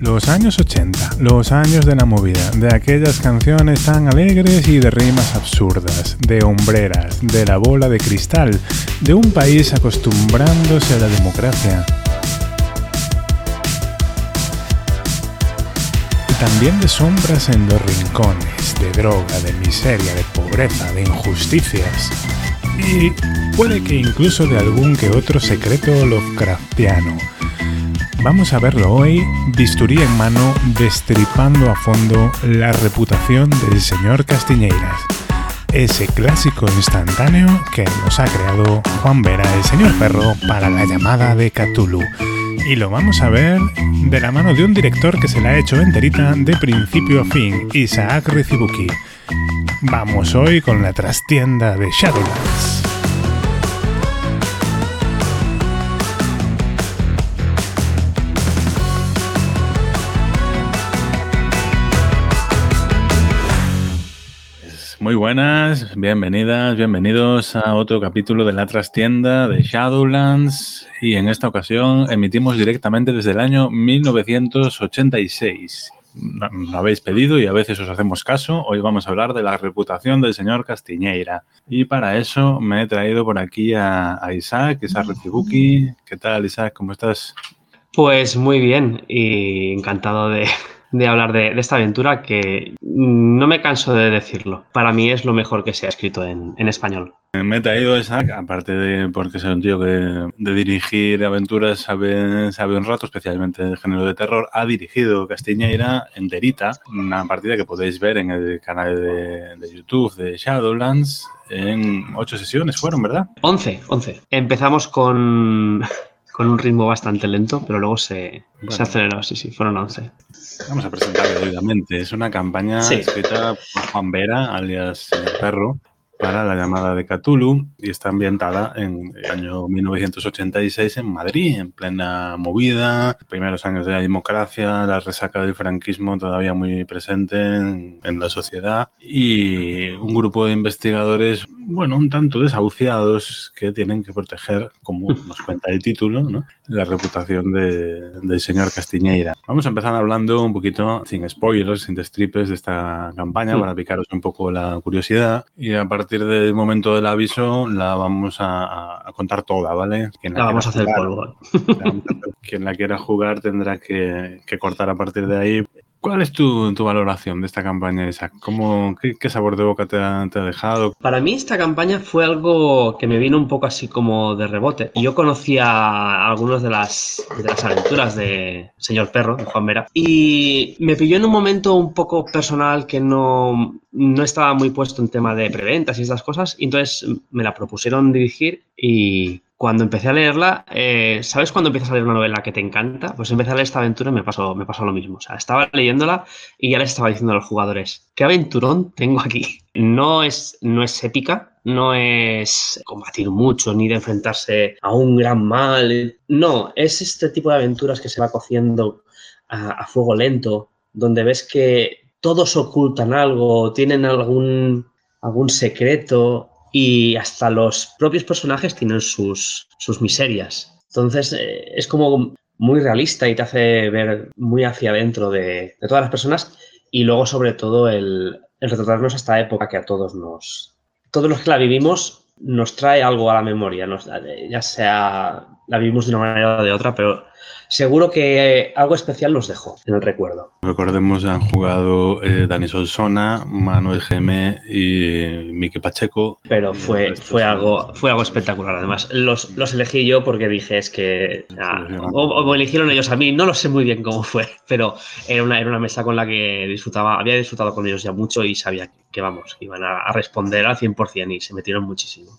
Los años 80, los años de la movida, de aquellas canciones tan alegres y de rimas absurdas, de hombreras, de la bola de cristal, de un país acostumbrándose a la democracia. Y también de sombras en los rincones, de droga, de miseria, de pobreza, de injusticias. Y puede que incluso de algún que otro secreto Lovecraftiano Vamos a verlo hoy, bisturí en mano, destripando a fondo la reputación del señor Castiñeiras. Ese clásico instantáneo que nos ha creado Juan Vera, el señor perro, para la llamada de Cthulhu. Y lo vamos a ver de la mano de un director que se la ha hecho enterita de principio a fin, Isaac Rizibuki. Vamos hoy con la trastienda de Shadowlands. Muy buenas, bienvenidas, bienvenidos a otro capítulo de la trastienda de Shadowlands y en esta ocasión emitimos directamente desde el año 1986. Lo habéis pedido y a veces os hacemos caso. Hoy vamos a hablar de la reputación del señor Castiñeira. Y para eso me he traído por aquí a, Isaac, Isaac Recibuki. ¿Qué tal, Isaac? ¿Cómo estás? Pues muy bien y encantado de, de hablar de, esta aventura que no me canso de decirlo. Para mí es lo mejor que se ha escrito en, español. Me he traído esa, aparte de porque es un tío que de dirigir aventuras sabe, sabe un rato, especialmente de género de terror, ha dirigido Castiñeira enterita, una partida que podéis ver en el canal de, de YouTube de Shadowlands en ocho sesiones fueron, ¿verdad? Once, once. Empezamos con con un ritmo bastante lento, pero luego se, se aceleró, sí, sí, fueron 11. Vamos a presentarlo debidamente. Es una campaña escrita por Juan Vera, alias El Perro, para la llamada de Cthulhu y está ambientada en el año 1986 en Madrid, en plena movida, primeros años de la democracia, la resaca del franquismo todavía muy presente en, en la sociedad y un grupo de investigadores, bueno, un tanto desahuciados que tienen que proteger, como nos cuenta el título, ¿no? la reputación de, del señor Castiñeira. Vamos a empezar hablando un poquito, sin spoilers, sin destripes de esta campaña, mm. para picaros un poco la curiosidad y a partir del momento del aviso la vamos a, contar toda, ¿vale? la, vamos a hacer polvo. Quien la quiera jugar tendrá que, que cortar a partir de ahí ¿Cuál es tu, valoración de esta campaña, Isaac? ¿Cómo, qué, sabor de boca te ha, dejado? Para mí esta campaña fue algo que me vino un poco así como de rebote. Yo conocía algunas de las, de las aventuras de Señor Perro, de Juan Vera, y me pilló en un momento un poco personal que no, no estaba muy puesto en tema de preventas y estas cosas, y entonces me la propusieron dirigir y cuando empecé a leerla, eh, ¿sabes cuando empiezas a leer una novela que te encanta? Pues empecé a leer esta aventura y me pasó, me pasó lo mismo. O sea, estaba leyéndola y ya les estaba diciendo a los jugadores, ¿qué aventurón tengo aquí? No es, no es épica, no es combatir mucho ni de enfrentarse a un gran mal. No, es este tipo de aventuras que se va cociendo a, a fuego lento, donde ves que todos ocultan algo, tienen algún, algún secreto y hasta los propios personajes tienen sus, sus miserias. Entonces eh, es como muy realista y te hace ver muy hacia adentro de, todas las personas y luego sobre todo el, el, retratarnos a esta época que a todos nos... Todos los que la vivimos nos trae algo a la memoria, ya sea la vivimos de una manera o de otra, pero seguro que algo especial nos dejó en el recuerdo. Recordemos, han jugado eh, Dani Solsona, Manuel Geme y Miki Pacheco. Pero fue, fue, algo, fue algo espectacular. Además, los, los elegí yo porque dije es que. o, me eligieron ellos a mí, no lo sé muy bien cómo fue, pero era una, era una mesa con la que disfrutaba, había disfrutado con ellos ya mucho y sabía que, vamos, iban a, a responder al 100% y se metieron muchísimo.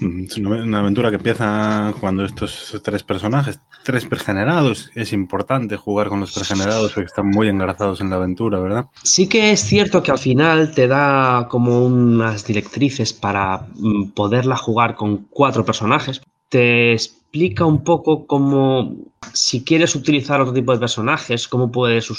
Es una aventura que empieza cuando estos tres personajes, tres pregenerados, es importante jugar con los pregenerados porque están muy engarzados en la aventura, ¿verdad? Sí que es cierto que al final te da como unas directrices para mm, poderla jugar con cuatro personajes. Te explica un poco cómo, si quieres utilizar otro tipo de personajes, cómo puedes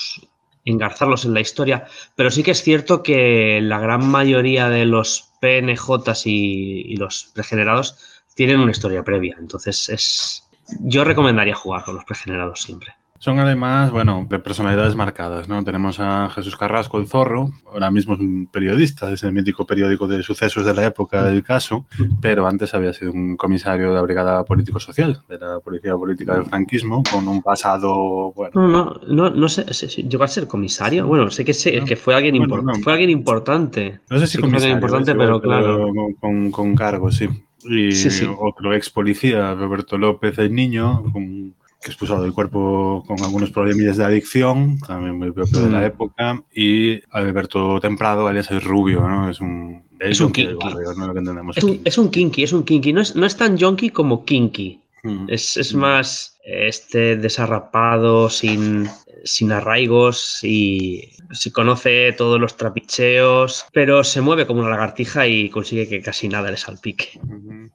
engarzarlos en la historia, pero sí que es cierto que la gran mayoría de los PNJs y, los pregenerados tienen una historia previa. Entonces, es yo recomendaría jugar con los pregenerados siempre. Son además, bueno, de personalidades marcadas, ¿no? Tenemos a Jesús Carrasco, el zorro, ahora mismo es un periodista, es el mítico periódico de sucesos de la época del caso, pero antes había sido un comisario de la Brigada Político-Social, de la Policía Política del Franquismo, con un pasado, bueno... No, no, no, no sé, llegó a ser comisario, bueno, sé que, sé, que fue, alguien fue alguien importante. No sé si comisario, importante, pero, claro. Con, con, cargo, sí. Y otro ex policía, Roberto López, el niño, con que expulsado del cuerpo con algunos problemillas de adicción, también muy propio de la mm. época, y Alberto Temprado, alias el Rubio, ¿no? Es un... Es un kinky. es, un, kinky, es un kinky. No es, no es tan junky como kinky. Mm. Es, es mm. más este desarrapado, sin, sin arraigos y se conoce todos los trapicheos, pero se mueve como una lagartija y consigue que casi nada le salpique.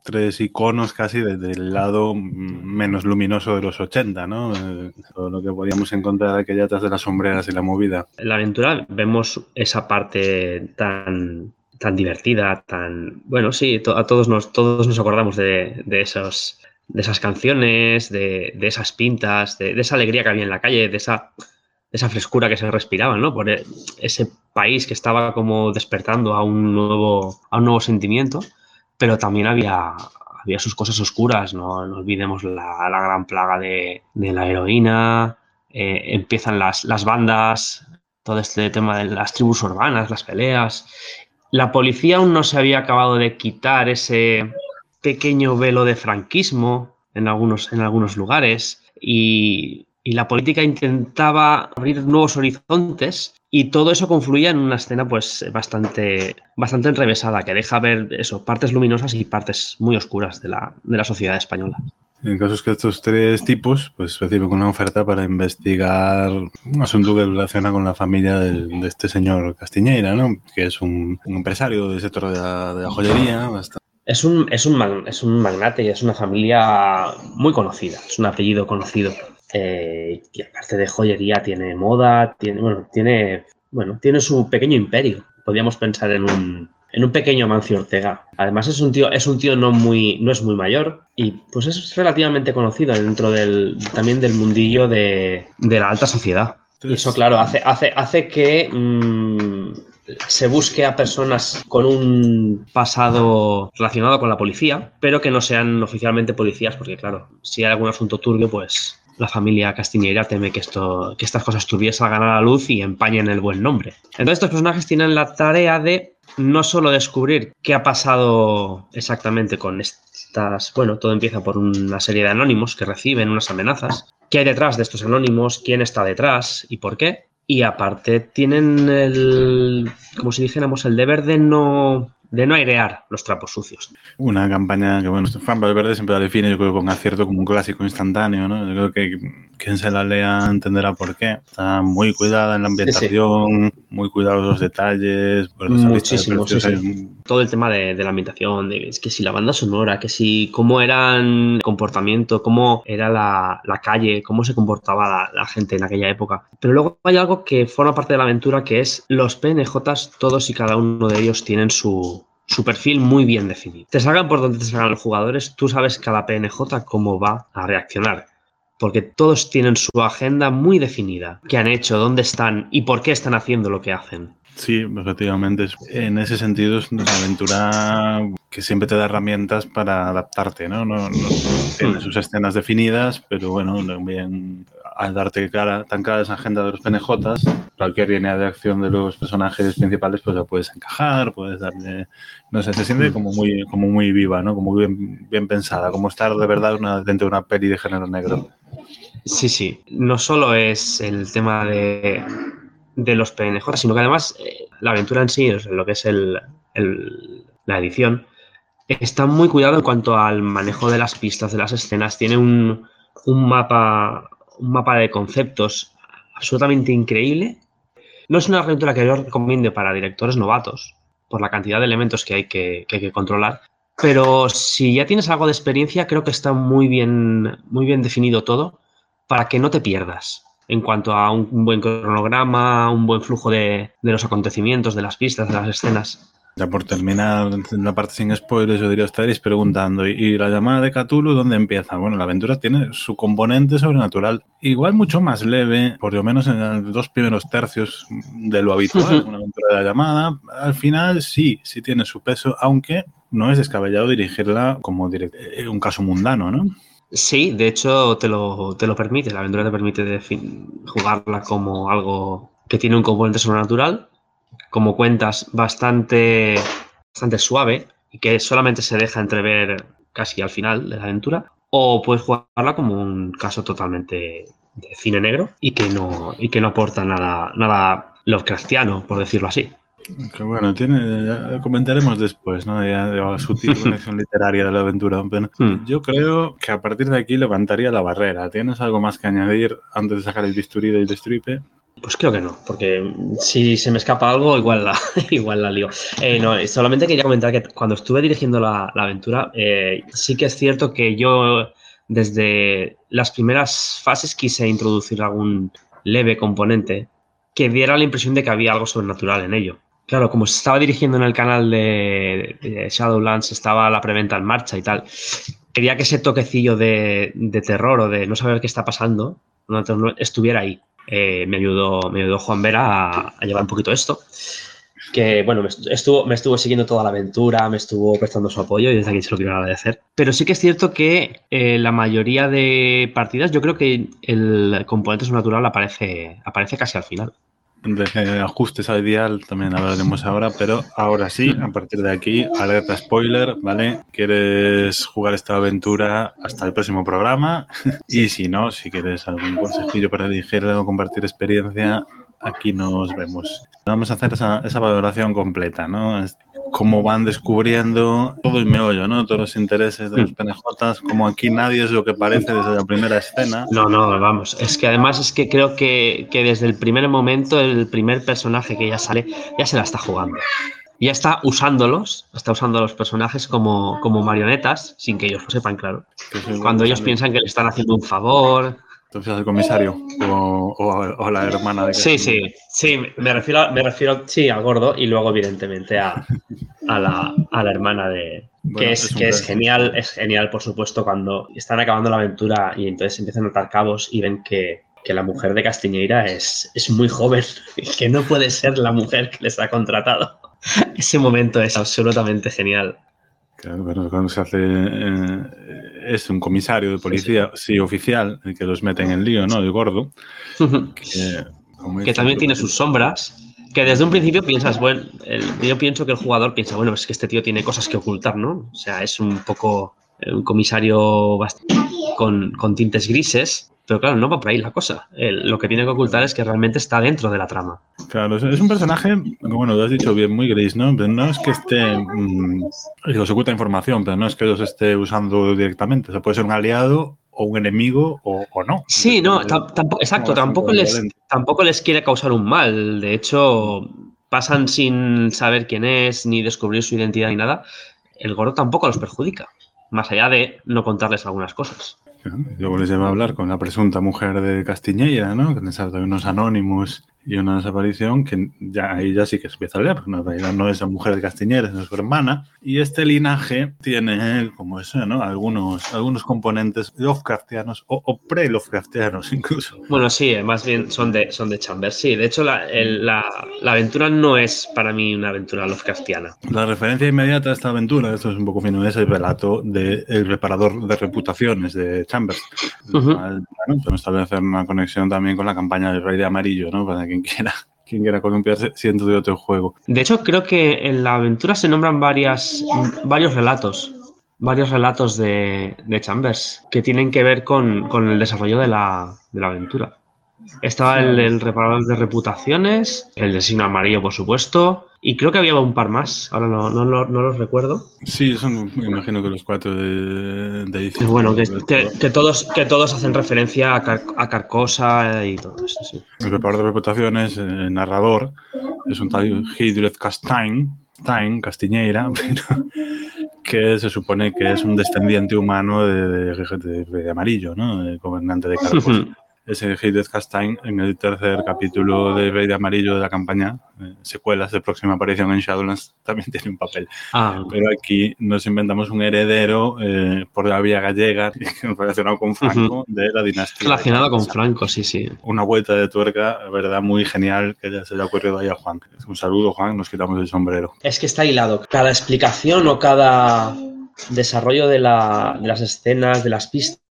Tres iconos casi desde el lado menos luminoso de los 80, ¿no? Eh, todo lo que podíamos encontrar aquella atrás de las sombreras y la movida. En la aventura vemos esa parte tan tan divertida, tan bueno, sí, a todos nos todos nos acordamos de, de esos de esas canciones, de, de esas pintas, de, de, esa alegría que había en la calle, de esa esa frescura que se respiraba, ¿no? Por e, ese país que estaba como despertando a un nuevo, a un nuevo sentimiento, pero también había, había sus cosas oscuras, no, no olvidemos la, la, gran plaga de, de la heroína, eh, empiezan las, las bandas, todo este tema de las tribus urbanas, las peleas. La policía aún no se había acabado de quitar ese pequeño velo de franquismo en algunos, en algunos lugares y y la política intentaba abrir nuevos horizontes y todo eso confluía en una escena pues bastante, bastante enrevesada que deja ver eso, partes luminosas y partes muy oscuras de la, de la sociedad española. En casos que estos tres tipos pues reciben una oferta para investigar un asunto que relaciona con la familia de, de este señor Castiñeira, ¿no? que es un, un empresario del sector de la, de la joyería, bastante es un, es, un, es un magnate y es una familia muy conocida, es un apellido conocido. Eh, y aparte de joyería tiene moda, tiene, bueno, tiene, bueno, tiene su pequeño imperio. Podríamos pensar en un, en un pequeño Mancio Ortega. Además es un tío, es un tío no muy, no es muy mayor y pues es relativamente conocido dentro del, también del mundillo de, de la alta sociedad. Y eso, claro, hace, hace, hace que mmm, se busque a personas con un pasado relacionado con la policía, pero que no sean oficialmente policías, porque claro, si hay algún asunto turbio, pues la familia castiñera teme que, esto, que estas cosas turbias salgan a la luz y empañen el buen nombre. Entonces estos personajes tienen la tarea de no solo descubrir qué ha pasado exactamente con estas, bueno, todo empieza por una serie de anónimos que reciben unas amenazas, qué hay detrás de estos anónimos, quién está detrás y por qué. Y aparte tienen el, como si dijéramos, el deber de no de no airear los trapos sucios. Una campaña que, bueno, Juan Valverde siempre la define, yo creo, con acierto como un clásico instantáneo, ¿no? Yo creo que quien se la lea entenderá por qué. Está muy cuidada en la ambientación, sí, sí. muy cuidados los detalles. Muchísimo, sí, sí. Todo el tema de, de, la ambientación, de es que si la banda sonora, que si cómo eran el comportamiento, cómo era la, la calle, cómo se comportaba la, la, gente en aquella época. Pero luego hay algo que forma parte de la aventura, que es los PNJs, todos y cada uno de ellos tienen su, su perfil muy bien definido. Te salgan por donde te salgan los jugadores, tú sabes cada PNJ cómo va a reaccionar. Porque todos tienen su agenda muy definida. ¿Qué han hecho? ¿Dónde están? ¿Y por qué están haciendo lo que hacen? Sí, efectivamente. En ese sentido es una aventura que siempre te da herramientas para adaptarte, ¿no? No, no tiene sus escenas definidas, pero bueno, bien al darte cara, tan cara esa agenda de los PNJs, cualquier línea de acción de los personajes principales, pues la puedes encajar, puedes darle, no sé, se siente como muy, como muy viva, ¿no? Como bien, bien pensada, como estar de verdad dentro de una peli de género negro. Sí, sí. No solo es el tema de, de los PNJ, sino que además eh, la aventura en sí, lo que es el, el, la edición, está muy cuidado en cuanto al manejo de las pistas, de las escenas. Tiene un, un mapa un mapa de conceptos absolutamente increíble. No es una aventura que yo recomiende para directores novatos, por la cantidad de elementos que hay que, que controlar. Pero si ya tienes algo de experiencia, creo que está muy bien, muy bien definido todo para que no te pierdas en cuanto a un buen cronograma, un buen flujo de, de los acontecimientos, de las pistas, de las escenas. Ya por terminar la parte sin spoilers, yo diría, estaréis preguntando, ¿y la llamada de Cthulhu dónde empieza? Bueno, la aventura tiene su componente sobrenatural, igual mucho más leve, por lo menos en los dos primeros tercios de lo habitual, una aventura de la llamada. Al final sí, sí tiene su peso, aunque no es descabellado dirigirla como eh, un caso mundano, ¿no? Sí, de hecho te lo, te lo permite, la aventura te permite jugarla como algo que tiene un componente sobrenatural, como cuentas, bastante, bastante suave y que solamente se deja entrever casi al final de la aventura, o puedes jugarla como un caso totalmente de cine negro y que no, y que no aporta nada, nada Lovecraftiano, por decirlo así. Que bueno, tiene, comentaremos después, ¿no? Ya, la sutil conexión literaria de la aventura. Hmm. Yo creo que a partir de aquí levantaría la barrera. ¿Tienes algo más que añadir antes de sacar el bisturí del destripe? Pues creo que no, porque si se me escapa algo, igual la, igual la lío. Eh, no, solamente quería comentar que cuando estuve dirigiendo la, aventura, eh, sí que es cierto que yo desde las primeras fases quise introducir algún leve componente que diera la impresión de que había algo sobrenatural en ello. Claro, como se estaba dirigiendo en el canal de, Shadowlands, estaba la preventa en marcha y tal. Quería que ese toquecillo de, terror o de no saber qué está pasando estuviera ahí. Eh, me, ayudó, me ayudó Juan Vera a, llevar un poquito esto. Que bueno, me estuvo, me estuvo siguiendo toda la aventura, me estuvo prestando su apoyo y desde aquí se lo quiero agradecer. Pero sí que es cierto que eh, la mayoría de partidas, yo creo que el componente sobrenatural aparece, aparece casi al final de ajustes al dial también hablaremos ahora, pero ahora sí, a partir de aquí, alerta spoiler, ¿vale? ¿Quieres jugar esta aventura hasta el próximo programa? Y si no, si quieres algún consejillo para dirigir o compartir experiencia, aquí nos vemos. Vamos a hacer esa, esa valoración completa, ¿no? cómo van descubriendo todo el meollo, ¿no? Todos los intereses de los mm. PNJs, como aquí nadie es lo que parece desde la primera escena. No, no, vamos. Es que además es que creo que, que desde el primer momento, el primer personaje que ya sale, ya se la está jugando. Ya está usándolos, está usando a los personajes como, como marionetas, sin que ellos lo sepan, claro. Cuando ellos piensan que le están haciendo un favor, entonces al comisario o, o, la hermana de Sí, sí, sí, me refiero, me refiero sí, al gordo y luego evidentemente a, a, la, a la, hermana de... que es, que es genial, es genial por supuesto cuando están acabando la aventura y entonces empiezan a atar cabos y ven que, que la mujer de Castiñeira es, es muy joven y que no puede ser la mujer que les ha contratado. Ese momento es absolutamente genial. Claro, pero cuando se hace eh, es un comisario de policía, sí, oficial, el que los mete en el lío, ¿no? El gordo. Que, también tiene sus sombras. Que desde un principio piensas, bueno, yo pienso que el jugador piensa, bueno, es que este tío tiene cosas que ocultar, ¿no? O sea, es un poco un comisario con, con tintes grises, pero claro, no va por ahí la cosa. lo que tiene que ocultar es que realmente está dentro de la trama. Claro, es un personaje, bueno, lo has dicho bien, muy gris, ¿no? Pero no es que esté. Mmm, os oculta información, pero no es que los esté usando directamente. O sea, puede ser un aliado o un enemigo o, no. Sí, no, tampoco, exacto, tampoco les, tampoco les quiere causar un mal. De hecho, pasan sin saber quién es, ni descubrir su identidad ni nada. El gordo tampoco los perjudica, más allá de no contarles algunas cosas. Luego les lleva a hablar con la presunta mujer de Castiñeira, ¿no? Que de unos anónimos y una desaparición que ya ahí ya sí que se empieza a hablar, porque en realidad no es la mujer de Castiñeira, es su hermana. Y este linaje tiene, como eso, ¿no? Algunos, algunos componentes Lovecraftianos o, o pre-Lovecraftianos incluso. Bueno, sí, más bien son de, son de Chambers, sí. De hecho, la, la, la, aventura no es para mí una aventura Lovecraftiana. La referencia inmediata a esta aventura, esto es un poco fino, es el relato del de reparador de reputaciones de Chambers. Uh -huh. bueno, establecer una conexión también con la campaña del Rey de Amarillo, ¿no? Para quien quiera quien quiera columpiarse siendo de otro juego. De hecho, creo que en la aventura se nombran varias, varios relatos, varios relatos de, de Chambers que tienen que ver con, con el desarrollo de la, de la aventura. Estaba el, el, reparador de reputaciones, el de signo amarillo, por supuesto, y creo que había un par más, ahora no, no, no, no los recuerdo. Sí, son, me imagino que los cuatro de, de edición. Bueno, que, que, que, todos, que todos hacen referencia a, Car a Carcosa y todo eso, sí. El reparador de reputaciones, el narrador, es un tal Hidret Castain, Castiñeira, pero que se supone que es un descendiente humano de, de, de, de amarillo, ¿no? El gobernante de Carcosa. ese Hideth Castaigne en el tercer capítulo de Rey de Amarillo de la campaña, eh, secuelas de próxima aparición en Shadowlands, también tiene un papel. Ah. Pero aquí nos inventamos un heredero eh, por la vía gallega relacionado con Franco de la dinastía. Relacionado con Franco, sí, sí. Una vuelta de tuerca, verdad, muy genial que ya se le ha ocurrido ahí a Juan. Un saludo, Juan, nos quitamos el sombrero. Es que está hilado. Cada explicación o cada desarrollo de, la, de las escenas, de las pistas,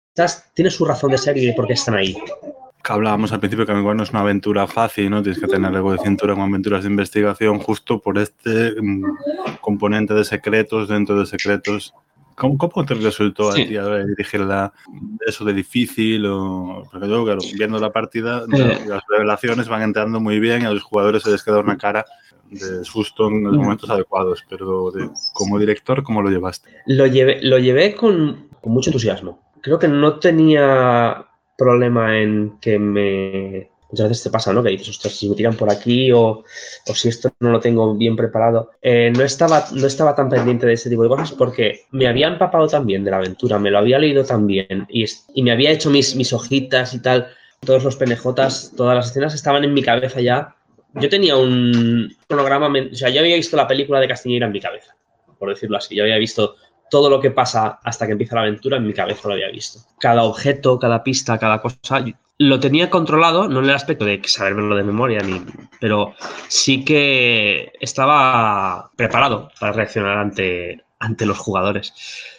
tiene su razón de ser y por qué están ahí. hablábamos al principio que igual no es una aventura fácil, ¿no? Tienes que tener algo de cintura con aventuras de investigación justo por este mm, componente de secretos dentro de secretos. ¿Cómo, cómo te resultó a ti dirigirla eso de difícil? O, porque yo, claro, viendo la partida, eh. las revelaciones van entrando muy bien y a los jugadores se les queda una cara de susto en los mm. momentos adecuados, pero como director, ¿cómo lo llevaste? Lo llevé, lo llevé con, con mucho entusiasmo creo que no tenía problema en que me... Muchas veces te pasa, ¿no? Que dices, ostras, si me tiran por aquí o, si esto no lo tengo bien preparado. Eh, no, estaba, no estaba tan pendiente de ese tipo de cosas porque me había empapado también de la aventura, me lo había leído también y, y me había hecho mis, mis hojitas y tal. Todos los PNJs, todas las escenas estaban en mi cabeza ya. Yo tenía un programa, o sea, yo había visto la película de Castiñeira en mi cabeza, por decirlo así. Yo había visto todo lo que pasa hasta que empieza la aventura en mi cabeza lo había visto. Cada objeto, cada pista, cada cosa, lo tenía controlado, no en el aspecto de saberlo de memoria, ni, pero sí que estaba preparado para reaccionar ante, ante los jugadores.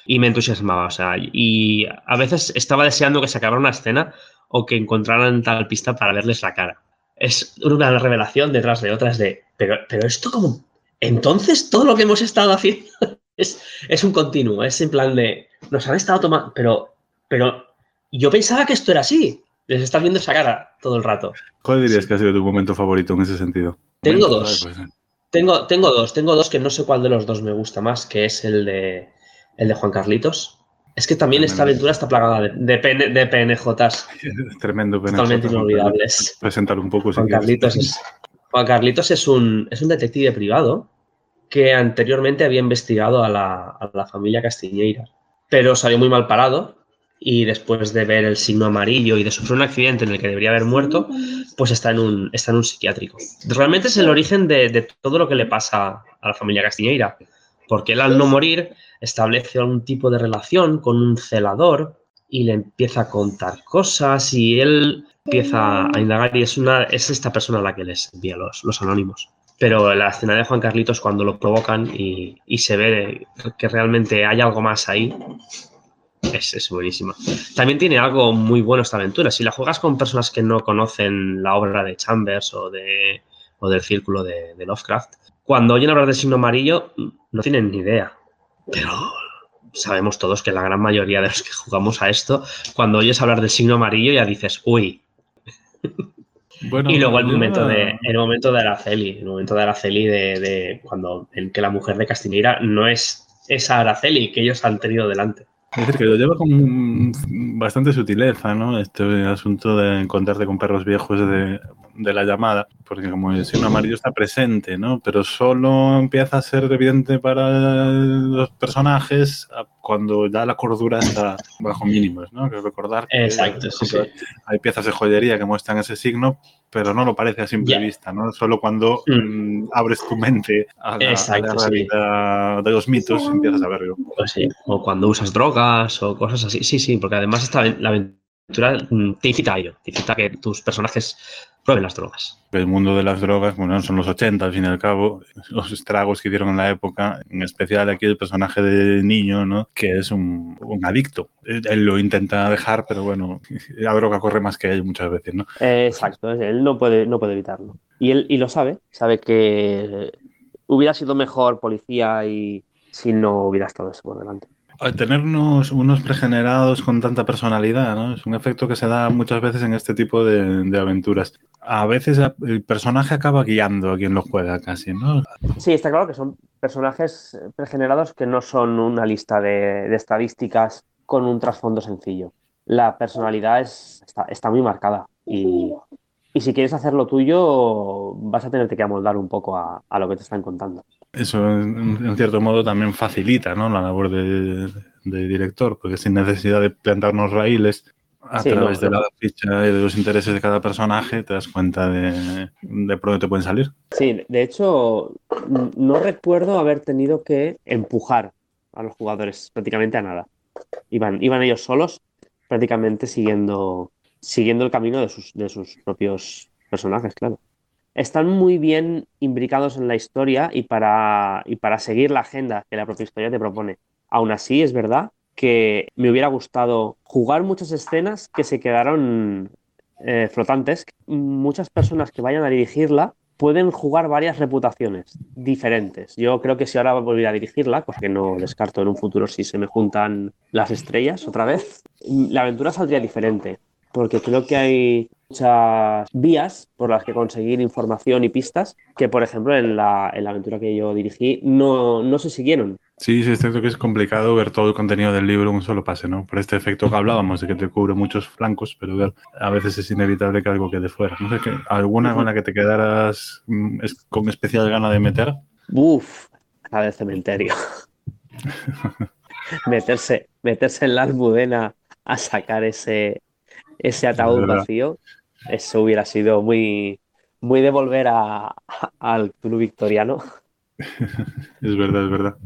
Y me entusiasmaba, o sea, y a veces estaba deseando que se acabara una escena o que encontraran tal pista para verles la cara. Es una revelación detrás de otras de, pero, pero esto como, entonces todo lo que hemos estado haciendo es, un continuo, es en plan de, nos han estado tomando, pero, pero yo pensaba que esto era así. Les está viendo esa cara todo el rato. ¿Cuál dirías que ha sido tu momento favorito en ese sentido? Tengo dos. Pues, eh. Tengo, tengo dos, tengo dos que no sé cuál de los dos me gusta más, que es el de, el de Juan Carlitos. Es que también esta aventura está plagada de, de, de PNJs. Tremendo PNJ. Totalmente inolvidables. Presentar un poco. Juan, Carlitos es, Juan Carlitos es un, es un detective privado que anteriormente había investigado a la, familia Castiñeira, pero salió muy mal parado y después de ver el signo amarillo y de sufrir un accidente en el que debería haber muerto, pues está en un, está en un psiquiátrico. Realmente es el origen de, todo lo que le pasa a la familia Castiñeira, porque él al no morir establece algún tipo de relación con un celador y le empieza a contar cosas y él empieza a indagar y es, una, es esta persona a la que les envía los, los anónimos pero la escena de Juan Carlitos cuando lo provocan y, se ve que realmente hay algo más ahí, es, buenísima. También tiene algo muy bueno esta aventura. Si la juegas con personas que no conocen la obra de Chambers o, de, o del círculo de, Lovecraft, cuando oyen hablar del signo amarillo no tienen ni idea. Pero sabemos todos que la gran mayoría de los que jugamos a esto, cuando oyes hablar del signo amarillo ya dices, uy, y luego el momento, de, el momento de Araceli, el momento de Araceli de, cuando en que la mujer de Castineira no es esa Araceli que ellos han tenido delante. Es decir, que lo lleva con bastante sutileza, ¿no? Este asunto de encontrarte con perros viejos de, de la llamada, porque como el signo amarillo está presente, ¿no? Pero solo empieza a ser evidente para los personajes cuando ya la cordura está bajo mínimos, ¿no? Que recordar que Exacto, sí, hay piezas de joyería que muestran ese signo, pero no lo parece a simple vista, ¿no? Solo cuando mm. Mm, abres tu mente a la, realidad de los mitos empiezas a verlo. Pues sí. O cuando usas drogas o cosas así. Sí, sí, porque además está la aventura mm, te incita a ello, te incita a que tus personajes prueben las drogas. El mundo de las drogas, bueno, son los 80 al fin y al cabo, los estragos que hicieron en la época, en especial aquí el personaje de niño, ¿no? Que es un, adicto. Él, lo intenta dejar, pero bueno, la droga corre más que él muchas veces, ¿no? exacto, él no puede, no puede evitarlo. Y él y lo sabe, sabe que hubiera sido mejor policía y si no hubiera estado eso por delante. Al tenernos unos pregenerados con tanta personalidad, ¿no? Es un efecto que se da muchas veces en este tipo de, aventuras. A veces el personaje acaba guiando a quien lo juega casi, ¿no? Sí, está claro que son personajes pregenerados que no son una lista de, estadísticas con un trasfondo sencillo. La personalidad está, muy marcada y, si quieres hacer lo tuyo vas a tenerte que amoldar un poco a lo que te están contando. Eso, en, cierto modo, también facilita ¿no? la labor de, director, porque sin necesidad de plantarnos raíles, a través de la ficha y de los intereses de cada personaje te das cuenta de, de por dónde te pueden salir. Sí, de hecho, no recuerdo haber tenido que empujar a los jugadores prácticamente a nada. Iban, iban ellos solos, prácticamente siguiendo, siguiendo el camino de sus, de sus propios personajes, claro. Están muy bien imbricados en la historia y para, y para seguir la agenda que la propia historia te propone. Aún así, es verdad que me hubiera gustado jugar muchas escenas que se quedaron eh, flotantes. Muchas personas que vayan a dirigirla pueden jugar varias reputaciones diferentes. Yo creo que si ahora volviera a dirigirla, cosa que no descarto en un futuro si se me juntan las estrellas otra vez, la aventura saldría diferente. Porque creo que hay muchas vías por las que conseguir información y pistas que, por ejemplo, en la, en la aventura que yo dirigí no, no se siguieron. Sí, sí, es cierto que es complicado ver todo el contenido del libro en un solo pase, ¿no? Por este efecto que hablábamos, de que te cubre muchos flancos, pero a veces es inevitable que algo quede fuera. No sé, ¿alguna con la que te quedaras mm, con especial gana de meter? Uf, la del cementerio. meterse, meterse en la almudena a sacar ese, ese ataúd vacío, eso hubiera sido muy, muy de volver al club victoriano. es verdad, es verdad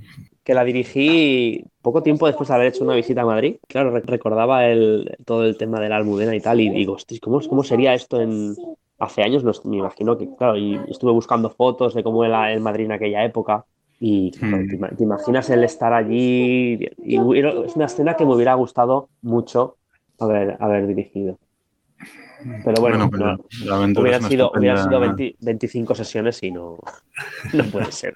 que la dirigí poco tiempo después de haber hecho una visita a Madrid. Claro, recordaba el, todo el tema de la almudena y tal, y digo, ¿cómo, cómo sería esto en hace años? No, me imagino que, claro, y estuve buscando fotos de cómo era el Madrid en aquella época. Y hmm. te, imaginas el estar allí. Y, es una escena que me hubiera gustado mucho haber, haber dirigido. Pero bueno, hubiera sido, hubiera sido 25 sesiones y no, no puede ser.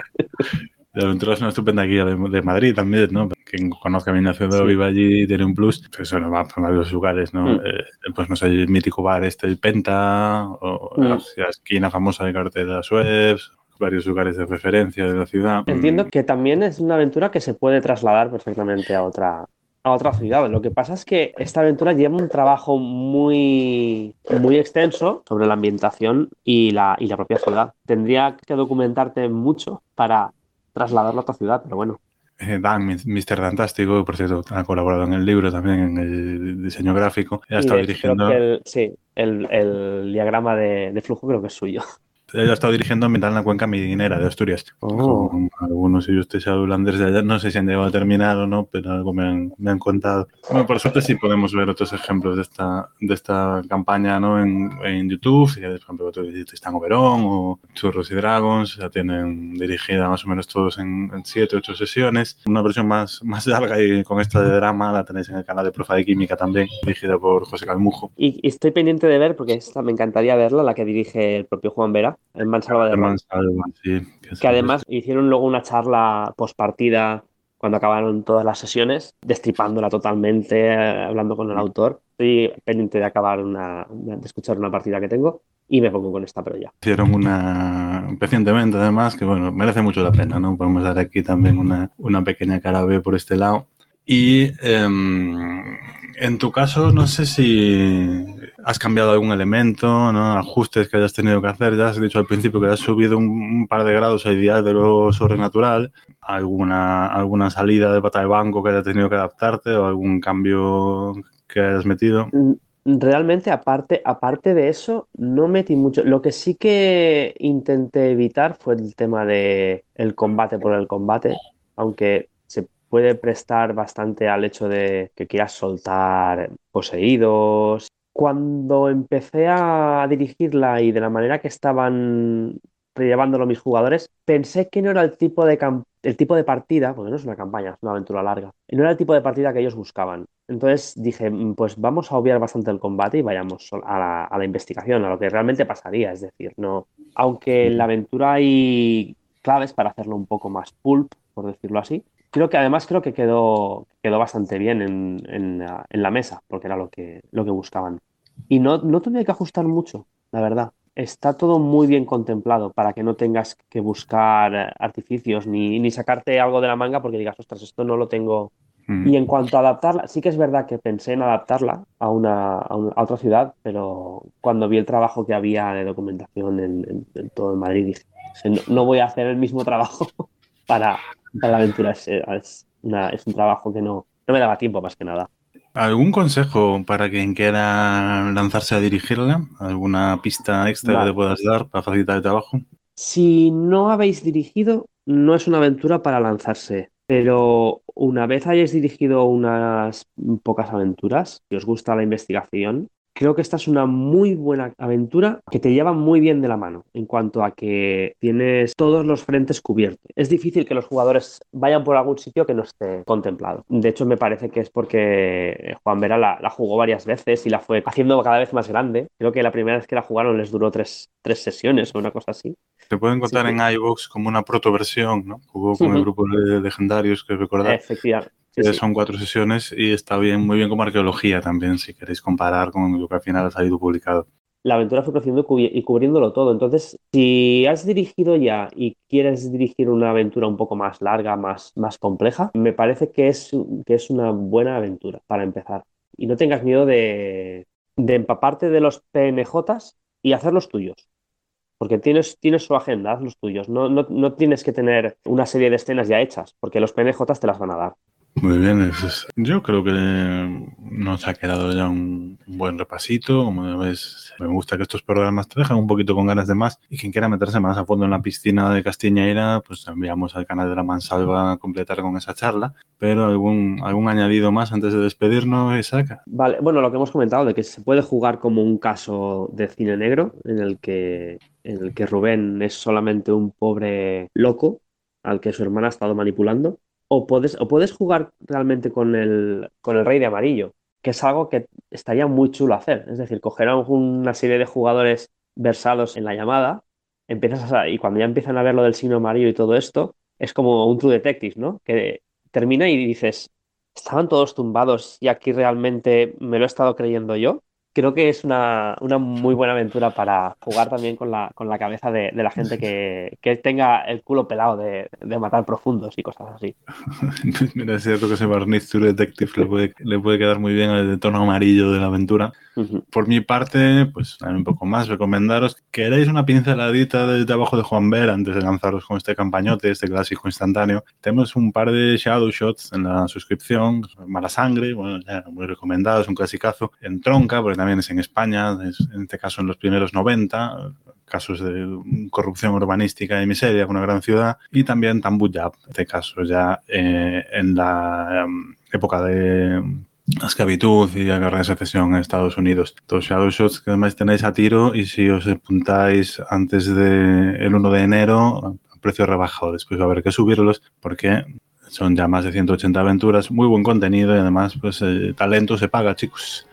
La aventura es una estupenda guía de, Madrid también, ¿no? Quien conozca mi ciudad sí. viva allí tiene un plus. Pues eso, va a varios lugares, ¿no? Mm. Eh, pues no sé, el mítico bar este, el Penta, o mm. la, esquina famosa de Cartera Suez, varios lugares de referencia de la ciudad. Entiendo que también es una aventura que se puede trasladar perfectamente a otra, a otra ciudad. Lo que pasa es que esta aventura lleva un trabajo muy, muy extenso sobre la ambientación y la, y la propia ciudad. Tendría que documentarte mucho para trasladarlo a otra ciudad, pero bueno. Eh, Dan, Mr. Fantástico, por cierto, ha colaborado en el libro también, en el diseño gráfico. Ha estado dirigiendo. sí, el, diagrama de, flujo creo que es suyo. Él ha estado dirigiendo en la cuenca minera de Asturias. Oh. algunos de ustedes holandeses de allá, no sé si han llegado a terminar o no, pero algo me han, me han contado. Bueno, por suerte sí podemos ver otros ejemplos de esta, de esta campaña ¿no? en, en YouTube. por ejemplo, otro Tristán Oberón o Churros y Dragons, ya tienen dirigida más o menos todos en, en siete, ocho sesiones. Una versión más, más larga y con esta de drama la tenéis en el canal de Profa de Química también, dirigida por José Calmujo. Y, y estoy pendiente de ver, porque esta me encantaría verla, la que dirige el propio Juan Vera en Mansalva de Mansalva, sí, que, además hicieron luego una charla post partida cuando acabaron todas las sesiones, destripándola totalmente, hablando con el autor. Estoy pendiente de acabar una, de escuchar una partida que tengo y me pongo con esta, pero ya. Hicieron una recientemente, además, que bueno, merece mucho la pena, ¿no? Podemos dar aquí también una, una pequeña cara B por este lado. Y em, en tu caso, no sé si has cambiado algún elemento, ¿no? ajustes que hayas tenido que hacer. Ya has dicho al principio que has subido un, par de grados a ideas de lo sobrenatural. ¿Alguna, ¿Alguna salida de pata de banco que hayas tenido que adaptarte o algún cambio que hayas metido? Mm, realmente, aparte, aparte de eso, no metí mucho. Lo que sí que intenté evitar fue el tema de el combate por el combate, aunque se puede prestar bastante al hecho de que quieras soltar poseídos cuando empecé a dirigirla y de la manera que estaban llevándolo mis jugadores, pensé que no era el tipo de el tipo de partida, porque no es una campaña, es una aventura larga, y no era el tipo de partida que ellos buscaban. Entonces dije, mm, pues vamos a obviar bastante el combate y vayamos a la, investigación, a lo que realmente pasaría. Es decir, no, aunque en la aventura hay claves para hacerlo un poco más pulp, por decirlo así, creo que además creo que quedó, quedó bastante bien en, en, la mesa, porque era lo que, lo que buscaban. Y no, no tenía que ajustar mucho, la verdad. Está todo muy bien contemplado para que no tengas que buscar artificios ni, ni sacarte algo de la manga porque digas, ostras, esto no lo tengo. Mm. Y en cuanto a adaptarla, sí que es verdad que pensé en adaptarla a, una, a, otra ciudad, pero cuando vi el trabajo que había de documentación en, todo Madrid, dije, no, voy a hacer el mismo trabajo para, la aventura. Es, es, una, es un trabajo que no, no me daba tiempo más que nada. ¿Algún consejo para quien quiera lanzarse a dirigirla? ¿Alguna pista extra que te puedas dar para facilitar el trabajo? Si no habéis dirigido, no es una aventura para lanzarse, pero una vez hayáis dirigido unas pocas aventuras y os gusta la investigación, Creo que esta es una muy buena aventura que te lleva muy bien de la mano en cuanto a que tienes todos los frentes cubiertos. Es difícil que los jugadores vayan por algún sitio que no esté contemplado. De hecho, me parece que es porque Juan Vera la, jugó varias veces y la fue haciendo cada vez más grande. Creo que la primera vez que la jugaron les duró tres, sesiones o una cosa así. Se puede encontrar en iVoox como una protoversión, ¿no? Jugó con el grupo de legendarios que recordar. Efectivamente. Son cuatro sesiones y está bien, muy bien como arqueología también, si queréis comparar con lo que al final ha salido publicado. La aventura fue creciendo y cubriéndolo todo. Entonces, si has dirigido ya y quieres dirigir una aventura un poco más larga, más, más compleja, me parece que es, que es una buena aventura para empezar. Y no tengas miedo de, empaparte de los PNJs y hacer los tuyos porque tienes, tienes su agenda, haz los tuyos. No, no, no, tienes que tener una serie de escenas ya hechas, porque los PNJs te las van a dar. Muy bien, yo creo que nos ha quedado ya un, buen repasito. Como ves, me gusta que estos programas te dejan un poquito con ganas de más y quien quiera meterse más a fondo en la piscina de Castiñeira, pues enviamos al canal de la Mansalva a completar con esa charla. Pero algún, algún añadido más antes de despedirnos, Isaac. Vale, bueno, lo que hemos comentado de que se puede jugar como un caso de cine negro en el que, en el que Rubén es solamente un pobre loco al que su hermana ha estado manipulando o puedes, o puedes jugar realmente con el, con el rey de amarillo, que es algo que estaría muy chulo hacer. Es decir, coger a una serie de jugadores versados en la llamada, empiezas a, y cuando ya empiezan a ver lo del signo amarillo y todo esto, es como un True Detective, ¿no? Que termina y dices, estaban todos tumbados y aquí realmente me lo he estado creyendo yo creo que es una, muy buena aventura para jugar también con la, con la cabeza de, la gente que, tenga el culo pelado de, matar profundos y cosas así. Mira, es cierto que ese barniz True Detective le puede, le puede quedar muy bien el tono amarillo de la aventura. Por mi parte, pues un poco más, recomendaros que queréis una pinceladita del trabajo de Juan Ver antes de lanzaros con este campañote, este clásico instantáneo. Tenemos un par de shadow shots en la suscripción, Mala Sangre, bueno, ya muy recomendados, un clasicazo, en Tronca, porque también es en España, en este caso en los primeros 90, casos de corrupción urbanística y miseria con una gran ciudad, y también Tambuyab, este caso ya eh, en la em, época de la esclavitud y la guerra de secesión en Estados Unidos. Dos shadow shots que además tenéis a tiro y si os apuntáis antes del el 1 de enero, a precio rebajado, después va a haber que subirlos porque son ya más de 180 aventuras, muy buen contenido y además pues el talento se paga, chicos.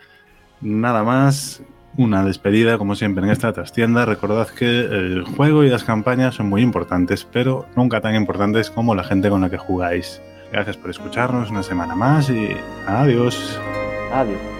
Nada más, una despedida como siempre en esta trastienda. Recordad que el juego y las campañas son muy importantes, pero nunca tan importantes como la gente con la que jugáis. Gracias por escucharnos una semana más y adiós. Adiós.